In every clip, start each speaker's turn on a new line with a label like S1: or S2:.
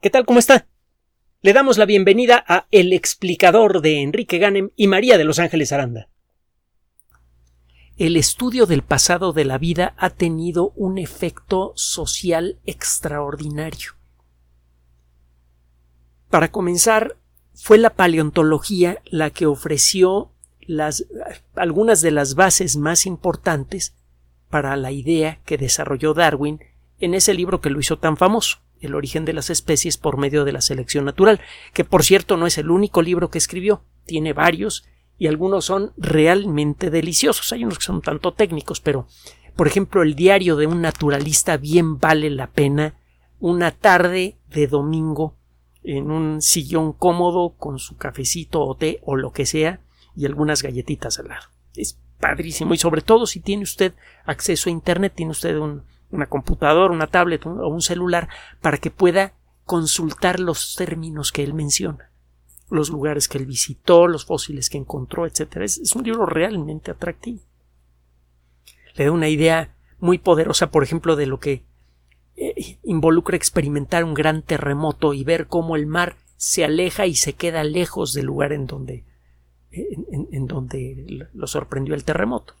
S1: ¿Qué tal? ¿Cómo está? Le damos la bienvenida a El explicador de Enrique Ganem y María de Los Ángeles Aranda. El estudio del pasado de la vida ha tenido un efecto social extraordinario. Para comenzar, fue la paleontología la que ofreció algunas de las bases más importantes para la idea que desarrolló Darwin en ese libro que lo hizo tan famoso, El origen de las especies por medio de la selección natural, que por cierto no es el único libro que escribió, tiene varios y algunos son realmente deliciosos. Hay unos que son tanto técnicos, pero por ejemplo el diario de un naturalista bien vale la pena una tarde de domingo en un sillón cómodo con su cafecito o té o lo que sea y algunas galletitas al lado. Es padrísimo y sobre todo si tiene usted acceso a internet, tiene usted un, una computadora, una tablet o un celular para que pueda consultar los términos que él menciona, los lugares que él visitó, los fósiles que encontró, etc. Es, un libro realmente atractivo. Le da una idea muy poderosa, por ejemplo, de lo que eh, involucra experimentar un gran terremoto y ver cómo el mar se aleja y se queda lejos del lugar en donde, en donde lo sorprendió el terremoto.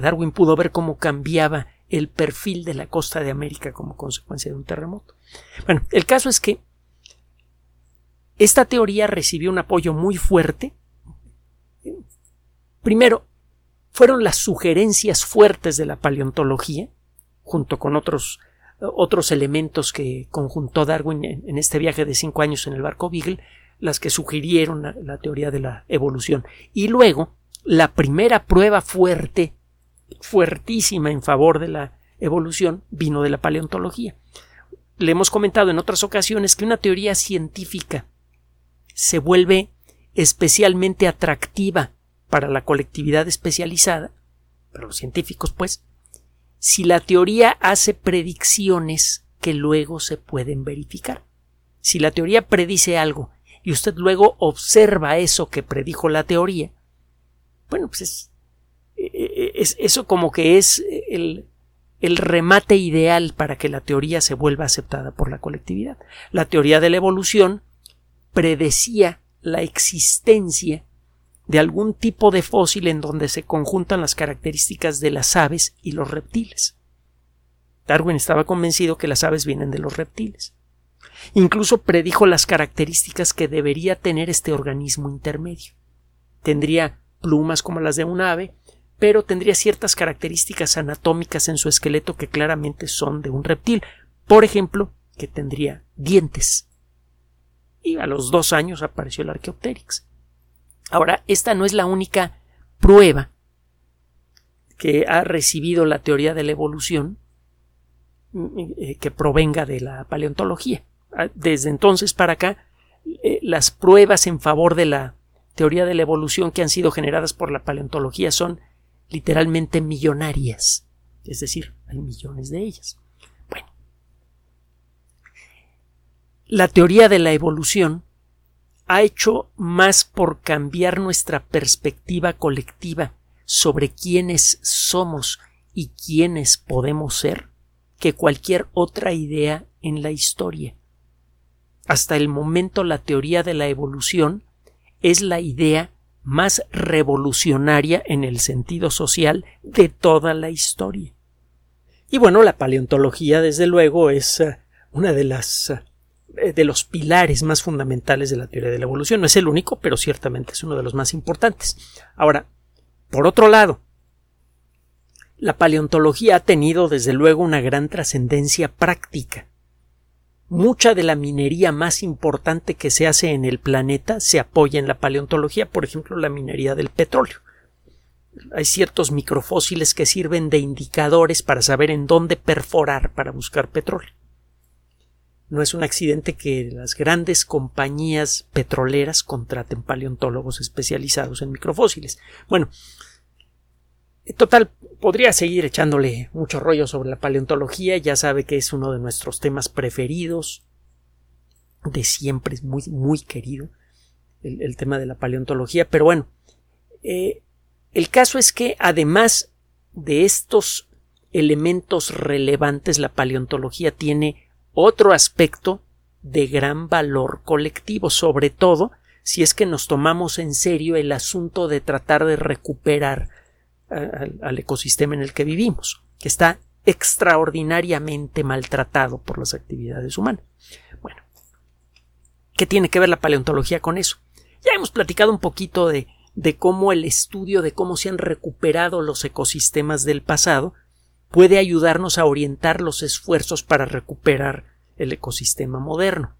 S1: Darwin pudo ver cómo cambiaba el perfil de la costa de América como consecuencia de un terremoto. Bueno, el caso es que esta teoría recibió un apoyo muy fuerte. Primero, fueron las sugerencias fuertes de la paleontología, junto con otros, otros elementos que conjuntó Darwin en, este viaje de cinco años en el barco Beagle, las que sugirieron la, la teoría de la evolución. Y luego, la primera prueba fuerte fuertísima en favor de la evolución vino de la paleontología. Le hemos comentado en otras ocasiones que una teoría científica se vuelve especialmente atractiva para la colectividad especializada, para los científicos, pues, si la teoría hace predicciones que luego se pueden verificar. Si la teoría predice algo y usted luego observa eso que predijo la teoría, bueno, pues es eso como que es el, el remate ideal para que la teoría se vuelva aceptada por la colectividad. La teoría de la evolución predecía la existencia de algún tipo de fósil en donde se conjuntan las características de las aves y los reptiles. Darwin estaba convencido que las aves vienen de los reptiles. Incluso predijo las características que debería tener este organismo intermedio. Tendría plumas como las de un ave, pero tendría ciertas características anatómicas en su esqueleto que claramente son de un reptil. Por ejemplo, que tendría dientes. Y a los dos años apareció el Archaeopteryx. Ahora, esta no es la única prueba que ha recibido la teoría de la evolución eh, que provenga de la paleontología. Ah, desde entonces para acá, eh, las pruebas en favor de la teoría de la evolución que han sido generadas por la paleontología son literalmente millonarias. Es decir, hay millones de ellas. Bueno. La teoría de la evolución ha hecho más por cambiar nuestra perspectiva colectiva sobre quiénes somos y quiénes podemos ser que cualquier otra idea en la historia. Hasta el momento la teoría de la evolución es la idea más revolucionaria en el sentido social de toda la historia. Y bueno, la paleontología, desde luego, es eh, una de las eh, de los pilares más fundamentales de la teoría de la evolución. No es el único, pero ciertamente es uno de los más importantes. Ahora, por otro lado, la paleontología ha tenido desde luego una gran trascendencia práctica mucha de la minería más importante que se hace en el planeta se apoya en la paleontología, por ejemplo, la minería del petróleo. Hay ciertos microfósiles que sirven de indicadores para saber en dónde perforar para buscar petróleo. No es un accidente que las grandes compañías petroleras contraten paleontólogos especializados en microfósiles. Bueno, total, podría seguir echándole mucho rollo sobre la paleontología, ya sabe que es uno de nuestros temas preferidos, de siempre es muy, muy querido el, tema de la paleontología, pero bueno, eh, el caso es que además de estos elementos relevantes, la paleontología tiene otro aspecto de gran valor colectivo, sobre todo si es que nos tomamos en serio el asunto de tratar de recuperar al ecosistema en el que vivimos, que está extraordinariamente maltratado por las actividades humanas. Bueno, ¿qué tiene que ver la paleontología con eso? Ya hemos platicado un poquito de, de cómo el estudio de cómo se han recuperado los ecosistemas del pasado puede ayudarnos a orientar los esfuerzos para recuperar el ecosistema moderno.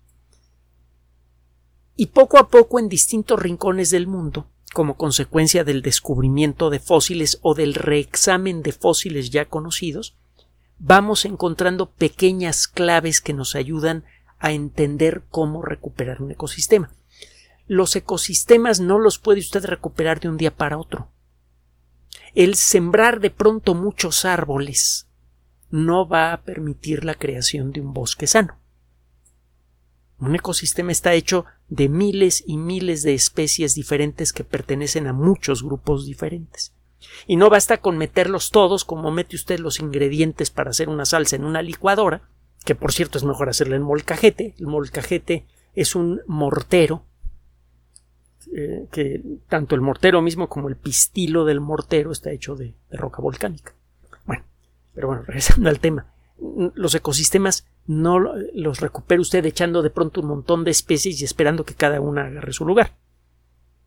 S1: Y poco a poco en distintos rincones del mundo, como consecuencia del descubrimiento de fósiles o del reexamen de fósiles ya conocidos, vamos encontrando pequeñas claves que nos ayudan a entender cómo recuperar un ecosistema. Los ecosistemas no los puede usted recuperar de un día para otro. El sembrar de pronto muchos árboles no va a permitir la creación de un bosque sano. Un ecosistema está hecho de miles y miles de especies diferentes que pertenecen a muchos grupos diferentes. Y no basta con meterlos todos como mete usted los ingredientes para hacer una salsa en una licuadora, que por cierto es mejor hacerla en molcajete. El molcajete es un mortero eh, que tanto el mortero mismo como el pistilo del mortero está hecho de, roca volcánica. Bueno, pero bueno, regresando al tema, los ecosistemas no los recupera usted echando de pronto un montón de especies y esperando que cada una agarre su lugar.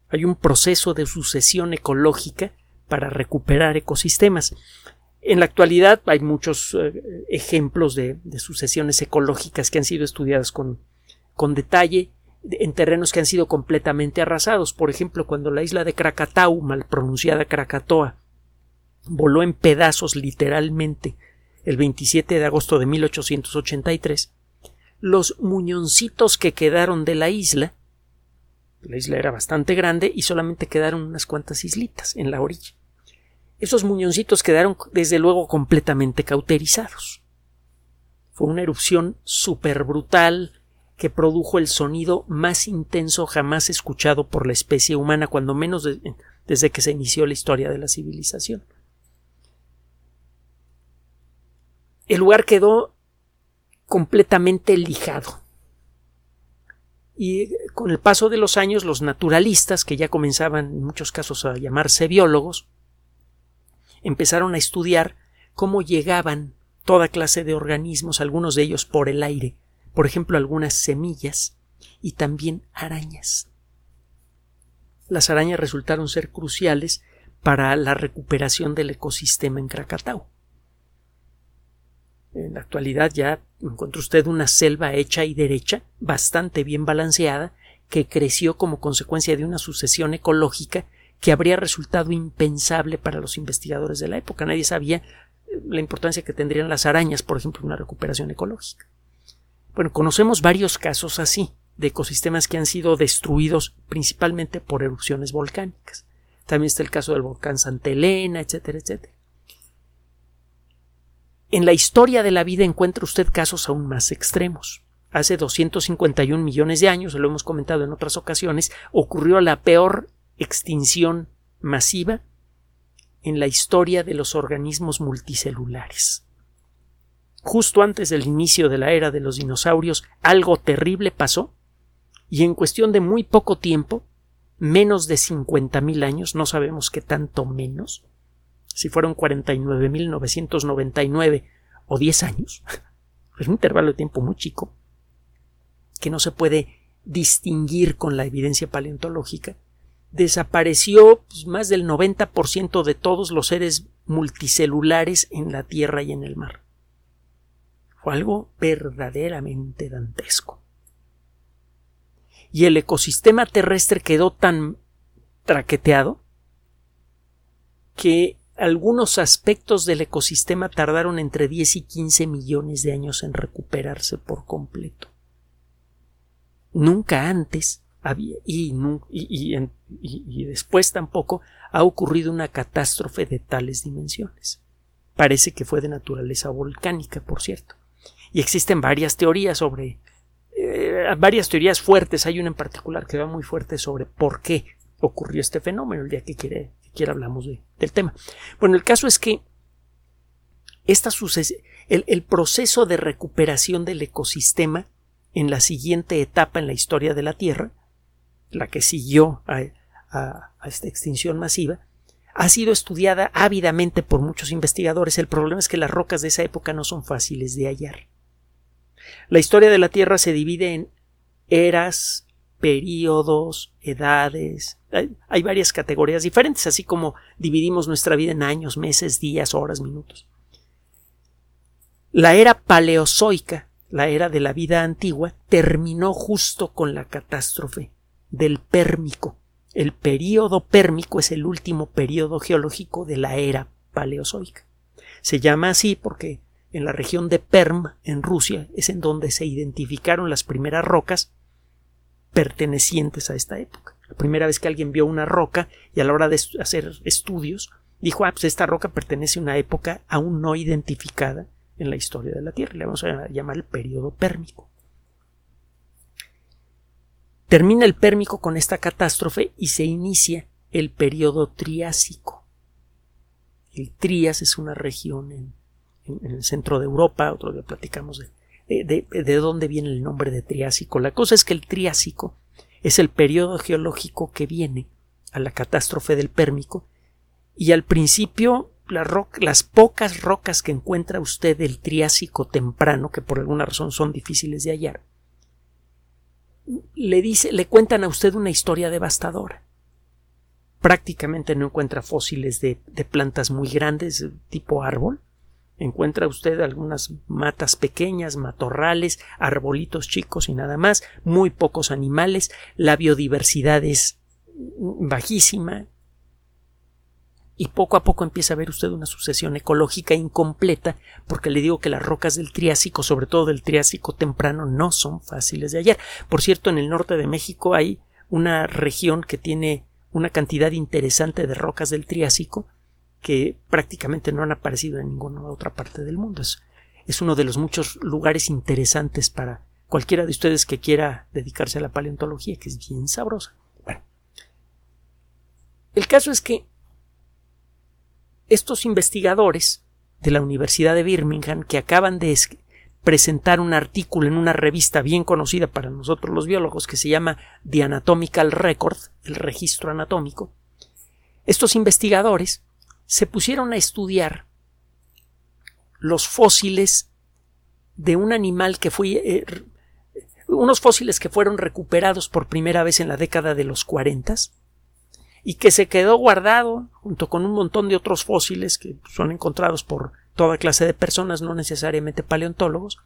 S1: Hay un proceso de sucesión ecológica para recuperar ecosistemas. En la actualidad hay muchos eh, ejemplos de, de, sucesiones ecológicas que han sido estudiadas con, con detalle en terrenos que han sido completamente arrasados. Por ejemplo, cuando la isla de Krakatau, mal pronunciada Krakatoa, voló en pedazos literalmente el 27 de agosto de 1883, los muñoncitos que quedaron de la isla, la isla era bastante grande y solamente quedaron unas cuantas islitas en la orilla. Esos muñoncitos quedaron desde luego completamente cauterizados. Fue una erupción súper brutal, que produjo el sonido más intenso jamás escuchado por la especie humana, cuando menos desde que se inició la historia de la civilización. El lugar quedó completamente lijado. Y con el paso de los años, los naturalistas, que ya comenzaban en muchos casos a llamarse biólogos, empezaron a estudiar cómo llegaban toda clase de organismos, algunos de ellos por el aire, por ejemplo, algunas semillas y también arañas. Las arañas resultaron ser cruciales para la recuperación del ecosistema en Krakatau. En la actualidad ya encuentra usted una selva hecha y derecha, bastante bien balanceada, que creció como consecuencia de una sucesión ecológica que habría resultado impensable para los investigadores de la época. Nadie sabía la importancia que tendrían las arañas, por ejemplo, en una recuperación ecológica. Bueno, conocemos varios casos así, de ecosistemas que han sido destruidos principalmente por erupciones volcánicas. También está el caso del volcán Santa Elena, etcétera, etcétera. En la historia de la vida encuentra usted casos aún más extremos. Hace 251 millones de años, lo hemos comentado en otras ocasiones, ocurrió la peor extinción masiva en la historia de los organismos multicelulares justo antes del inicio de la era de los dinosaurios, algo terrible pasó y en cuestión de muy poco tiempo, menos de 50.000 años, no sabemos qué tanto menos, si fueron 49.999 o 10 años, es un intervalo de tiempo muy chico, que no se puede distinguir con la evidencia paleontológica, desapareció pues, más del 90% de todos los seres multicelulares en la Tierra y en el mar algo verdaderamente dantesco. Y el ecosistema terrestre quedó tan traqueteado que algunos aspectos del ecosistema tardaron entre 10 y 15 millones de años en recuperarse por completo. Nunca antes había, y, después tampoco ha ocurrido una catástrofe de tales dimensiones. Parece que fue de naturaleza volcánica, por cierto. Y existen varias teorías sobre eh, varias teorías fuertes. Hay una en particular que va muy fuerte sobre por qué ocurrió este fenómeno. El día que quiere, quiera hablamos del tema. Bueno, el caso es que esta el, el proceso de recuperación del ecosistema en la siguiente etapa en la historia de la Tierra, la que siguió a, esta extinción masiva, ha sido estudiada ávidamente por muchos investigadores. El problema es que las rocas de esa época no son fáciles de hallar. La historia de la Tierra se divide en eras, períodos, edades. Hay, varias categorías diferentes, así como dividimos nuestra vida en años, meses, días, horas, minutos. La era paleozoica, la era de la vida antigua, terminó justo con la catástrofe del Pérmico. El período pérmico es el último período geológico de la era paleozoica. Se llama así porque en la región de Perm, en Rusia, es en donde se identificaron las primeras rocas pertenecientes a esta época. La primera vez que alguien vio una roca y a la hora de hacer estudios dijo, ah, pues esta roca pertenece a una época aún no identificada en la historia de la Tierra. Le vamos a llamar el periodo pérmico. Termina el pérmico con esta catástrofe y se inicia el periodo triásico. El Trias es una región en, el centro de Europa, otro día platicamos de, de, de, dónde viene el nombre de Triásico. La cosa es que el Triásico es el periodo geológico que viene a la catástrofe del Pérmico y al principio las pocas rocas que encuentra usted del Triásico temprano, que por alguna razón son difíciles de hallar, le dice, le cuentan a usted una historia devastadora. Prácticamente no encuentra fósiles de, de plantas muy grandes, tipo árbol, Encuentra usted algunas matas pequeñas, matorrales, arbolitos chicos y nada más, muy pocos animales, la biodiversidad es bajísima y poco a poco empieza a ver usted una sucesión ecológica incompleta porque le digo que las rocas del Triásico, sobre todo del Triásico temprano, no son fáciles de hallar. Por cierto, en el norte de México hay una región que tiene una cantidad interesante de rocas del Triásico que prácticamente no han aparecido en ninguna otra parte del mundo. Es, uno de los muchos lugares interesantes para cualquiera de ustedes que quiera dedicarse a la paleontología, que es bien sabrosa. Bueno, el caso es que estos investigadores de la Universidad de Birmingham que acaban de presentar un artículo en una revista bien conocida para nosotros los biólogos que se llama The Anatomical Record, el registro anatómico, estos investigadores se pusieron a estudiar los fósiles de un animal que fue eh, unos fósiles que fueron recuperados por primera vez en la década de los 40 y que se quedó guardado junto con un montón de otros fósiles que son encontrados por toda clase de personas, no necesariamente paleontólogos,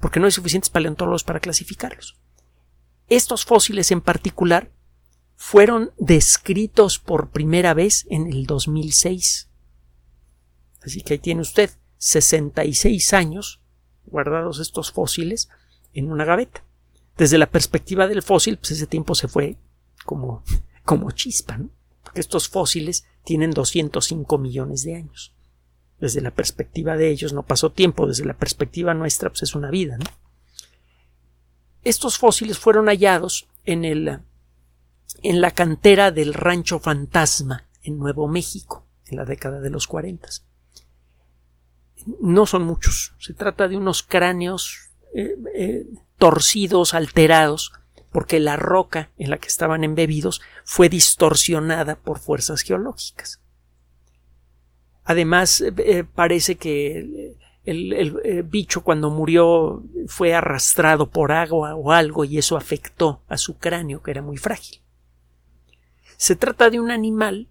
S1: porque no hay suficientes paleontólogos para clasificarlos. Estos fósiles en particular fueron descritos por primera vez en el 2006. Así que ahí tiene usted 66 años guardados estos fósiles en una gaveta. Desde la perspectiva del fósil, pues ese tiempo se fue como, como chispa. Porque estos fósiles tienen 205 millones de años. Desde la perspectiva de ellos no pasó tiempo, desde la perspectiva nuestra, pues es una vida. Estos fósiles fueron hallados en el en la cantera del Rancho Fantasma en Nuevo México en la década de los 40. No son muchos, se trata de unos cráneos eh, eh, torcidos, alterados, porque la roca en la que estaban embebidos fue distorsionada por fuerzas geológicas. Además, eh, parece que el, bicho cuando murió fue arrastrado por agua o algo y eso afectó a su cráneo, que era muy frágil. Se trata de un animal,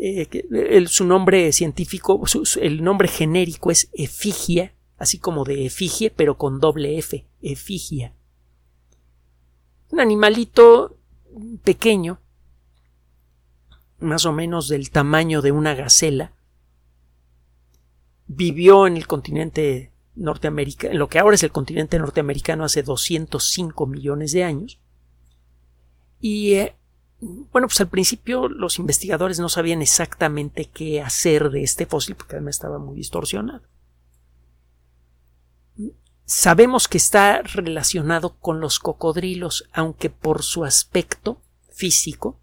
S1: eh, su nombre científico, el nombre genérico es efigia, así como de efigie, pero con doble F, efigia. Un animalito pequeño, más o menos del tamaño de una gacela, vivió en el continente norteamericano, en lo que ahora es el continente norteamericano hace 205 millones de años, y eh, bueno, pues al principio los investigadores no sabían exactamente qué hacer de este fósil porque además estaba muy distorsionado. Sabemos que está relacionado con los cocodrilos, aunque por su aspecto físico,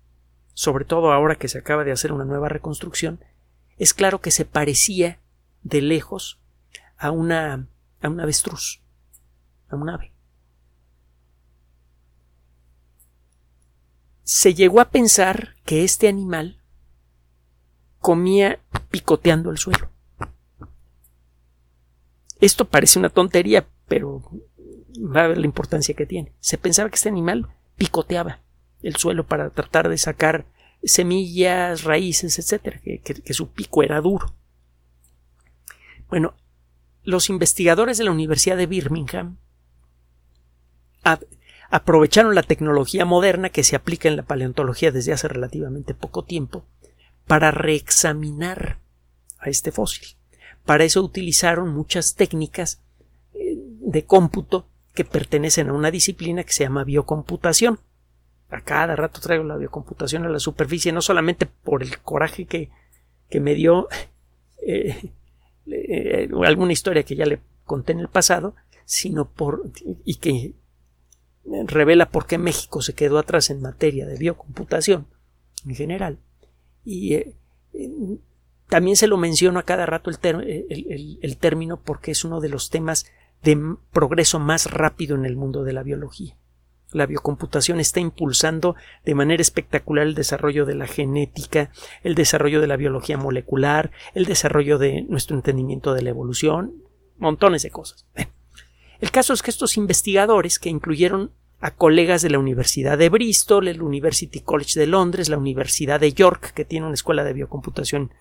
S1: sobre todo ahora que se acaba de hacer una nueva reconstrucción, es claro que se parecía de lejos a una a un avestruz, a un ave. se llegó a pensar que este animal comía picoteando el suelo. Esto parece una tontería, pero va a ver la importancia que tiene. Se pensaba que este animal picoteaba el suelo para tratar de sacar semillas, raíces, etcétera, que, su pico era duro. Bueno, los investigadores de la Universidad de Birmingham aprovecharon la tecnología moderna que se aplica en la paleontología desde hace relativamente poco tiempo para reexaminar a este fósil. Para eso utilizaron muchas técnicas eh, de cómputo que pertenecen a una disciplina que se llama biocomputación. A cada rato traigo la biocomputación a la superficie, no solamente por el coraje que, me dio eh, eh, alguna historia que ya le conté en el pasado, sino por y que revela por qué México se quedó atrás en materia de biocomputación en general. Y eh, también se lo menciono a cada rato el, el, término porque es uno de los temas de progreso más rápido en el mundo de la biología. La biocomputación está impulsando de manera espectacular el desarrollo de la genética, el desarrollo de la biología molecular, el desarrollo de nuestro entendimiento de la evolución, montones de cosas. El caso es que estos investigadores, que incluyeron a colegas de la Universidad de Bristol, el University College de Londres, la Universidad de York, que tiene una escuela de biocomputación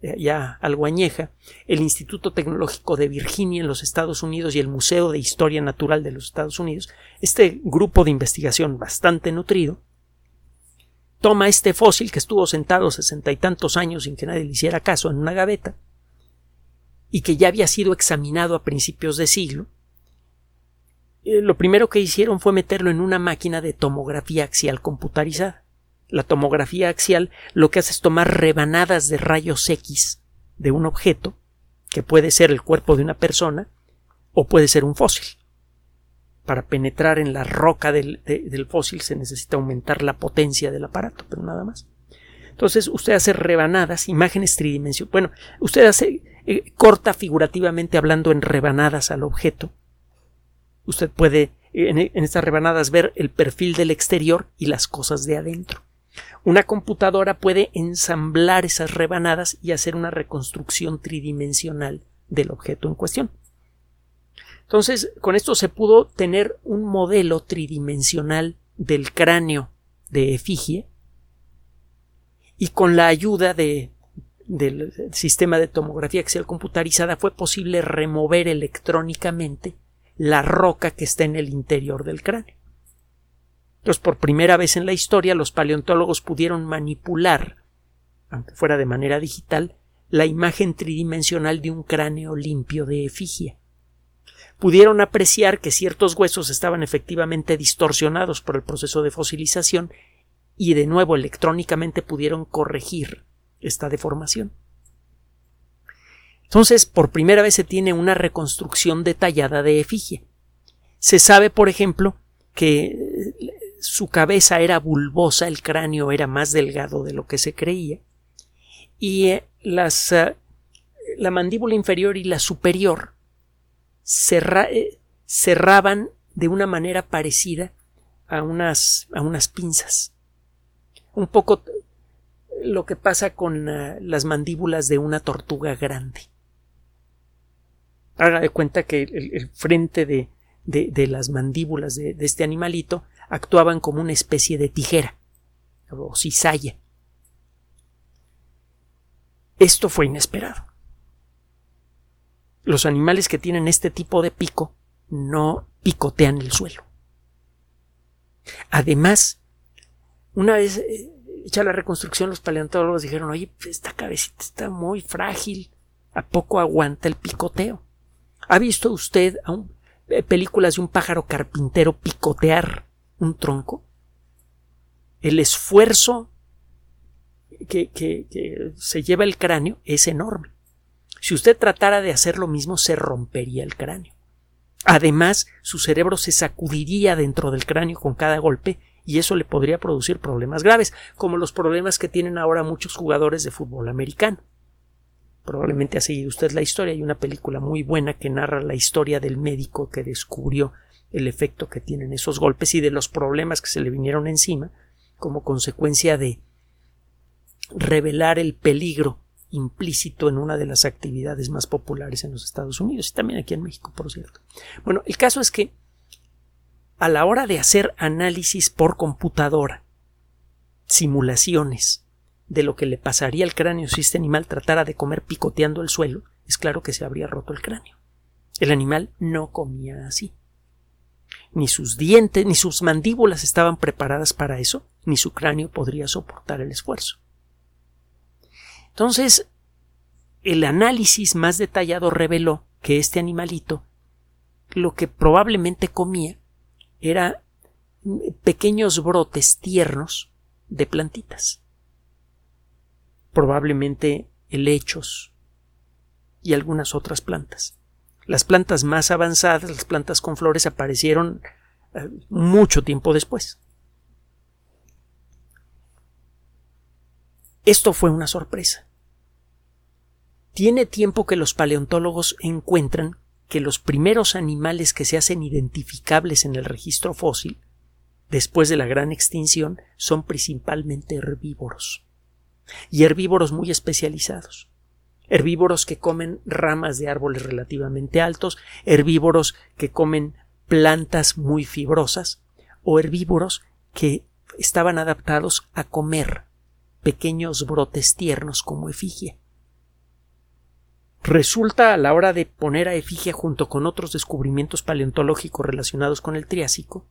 S1: eh, ya algo añeja, el Instituto Tecnológico de Virginia en los Estados Unidos y el Museo de Historia Natural de los Estados Unidos, este grupo de investigación bastante nutrido, toma este fósil que estuvo sentado sesenta y tantos años sin que nadie le hiciera caso en una gaveta, y que ya había sido examinado a principios de siglo, lo primero que hicieron fue meterlo en una máquina de tomografía axial computarizada. La tomografía axial lo que hace es tomar rebanadas de rayos X de un objeto, que puede ser el cuerpo de una persona o puede ser un fósil. Para penetrar en la roca del, fósil se necesita aumentar la potencia del aparato, pero nada más. Entonces usted hace rebanadas, imágenes tridimensionales. Bueno, usted hace, eh, corta figurativamente hablando en rebanadas al objeto Usted puede en, estas rebanadas ver el perfil del exterior y las cosas de adentro. Una computadora puede ensamblar esas rebanadas y hacer una reconstrucción tridimensional del objeto en cuestión. Entonces, con esto se pudo tener un modelo tridimensional del cráneo de efigie y con la ayuda de, del sistema de tomografía axial computarizada fue posible remover electrónicamente la roca que está en el interior del cráneo. Entonces, por primera vez en la historia, los paleontólogos pudieron manipular, aunque fuera de manera digital, la imagen tridimensional de un cráneo limpio de efigie. Pudieron apreciar que ciertos huesos estaban efectivamente distorsionados por el proceso de fosilización y de nuevo electrónicamente pudieron corregir esta deformación. Entonces, por primera vez se tiene una reconstrucción detallada de efigie. Se sabe, por ejemplo, que eh, su cabeza era bulbosa, el cráneo era más delgado de lo que se creía, y eh, las, eh, la mandíbula inferior y la superior cerraban de una manera parecida a unas, a unas pinzas. Un poco lo que pasa con las mandíbulas de una tortuga grande haga de cuenta que el, frente de, de, las mandíbulas de, este animalito actuaban como una especie de tijera o cizalla. Esto fue inesperado. Los animales que tienen este tipo de pico no picotean el suelo. Además, una vez eh, hecha la reconstrucción, los paleontólogos dijeron, oye, esta cabecita está muy frágil, ¿a poco aguanta el picoteo? ¿Ha visto usted eh, películas de un pájaro carpintero picotear un tronco? El esfuerzo que, que, se lleva el cráneo es enorme. Si usted tratara de hacer lo mismo, se rompería el cráneo. Además, su cerebro se sacudiría dentro del cráneo con cada golpe y eso le podría producir problemas graves, como los problemas que tienen ahora muchos jugadores de fútbol americano probablemente ha seguido usted la historia. Hay una película muy buena que narra la historia del médico que descubrió el efecto que tienen esos golpes y de los problemas que se le vinieron encima como consecuencia de revelar el peligro implícito en una de las actividades más populares en los Estados Unidos y también aquí en México, por cierto. Bueno, el caso es que a la hora de hacer análisis por computadora, simulaciones de lo que le pasaría al cráneo si este animal tratara de comer picoteando el suelo, es claro que se habría roto el cráneo. El animal no comía así. Ni sus dientes ni sus mandíbulas estaban preparadas para eso, ni su cráneo podría soportar el esfuerzo. Entonces, el análisis más detallado reveló que este animalito lo que probablemente comía era pequeños brotes tiernos de plantitas. Probablemente helechos y algunas otras plantas. Las plantas más avanzadas, las plantas con flores, aparecieron eh, mucho tiempo después. Esto fue una sorpresa. Tiene tiempo que los paleontólogos encuentran que los primeros animales que se hacen identificables en el registro fósil, después de la gran extinción, son principalmente herbívoros. Y herbívoros muy especializados. Herbívoros que comen ramas de árboles relativamente altos, herbívoros que comen plantas muy fibrosas, o herbívoros que estaban adaptados a comer pequeños brotes tiernos como efigie. Resulta a la hora de poner a efigie junto con otros descubrimientos paleontológicos relacionados con el Triásico,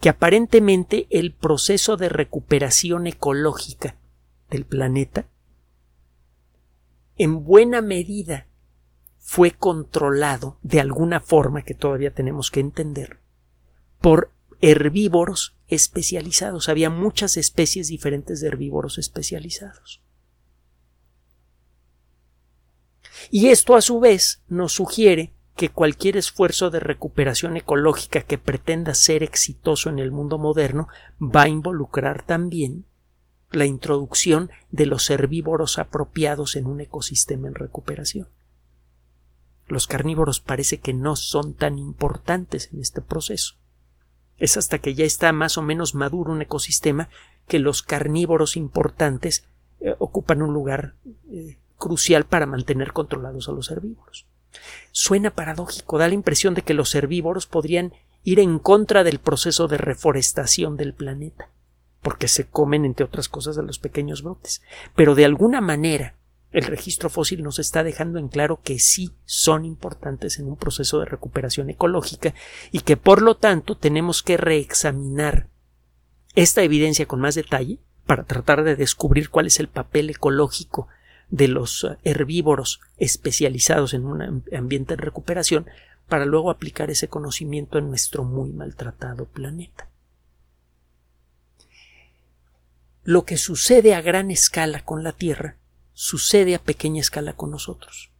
S1: que aparentemente el proceso de recuperación ecológica del planeta en buena medida fue controlado de alguna forma que todavía tenemos que entender por herbívoros especializados. Había muchas especies diferentes de herbívoros especializados. Y esto a su vez nos sugiere que cualquier esfuerzo de recuperación ecológica que pretenda ser exitoso en el mundo moderno va a involucrar también la introducción de los herbívoros apropiados en un ecosistema en recuperación. Los carnívoros parece que no son tan importantes en este proceso. Es hasta que ya está más o menos maduro un ecosistema que los carnívoros importantes eh, ocupan un lugar eh, crucial para mantener controlados a los herbívoros. Suena paradójico, da la impresión de que los herbívoros podrían ir en contra del proceso de reforestación del planeta, porque se comen, entre otras cosas, de los pequeños brotes. Pero de alguna manera, el registro fósil nos está dejando en claro que sí son importantes en un proceso de recuperación ecológica y que por lo tanto tenemos que reexaminar esta evidencia con más detalle para tratar de descubrir cuál es el papel ecológico de los herbívoros especializados en un ambiente de recuperación para luego aplicar ese conocimiento en nuestro muy maltratado planeta. Lo que sucede a gran escala con la Tierra sucede a pequeña escala con nosotros.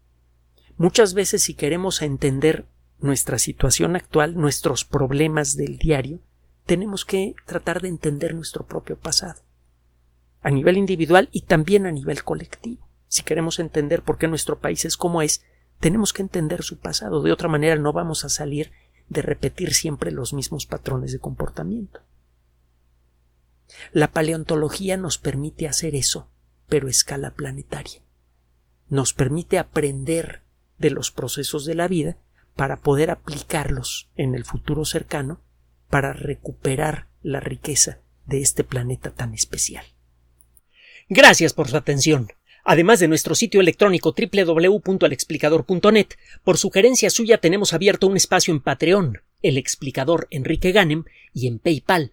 S1: Muchas veces si queremos entender nuestra situación actual, nuestros problemas del diario, tenemos que tratar de entender nuestro propio pasado, a nivel individual y también a nivel colectivo. Si queremos entender por qué nuestro país es como es, tenemos que entender su pasado. De otra manera no vamos a salir de repetir siempre los mismos patrones de comportamiento. La paleontología nos permite hacer eso, pero a escala planetaria. Nos permite aprender de los procesos de la vida para poder aplicarlos en el futuro cercano para recuperar la riqueza de este planeta tan especial. Gracias por su atención. Además de nuestro sitio electrónico www.alexplicador.net, por sugerencia suya tenemos abierto un espacio en Patreon, el explicador Enrique Ganem, y en PayPal,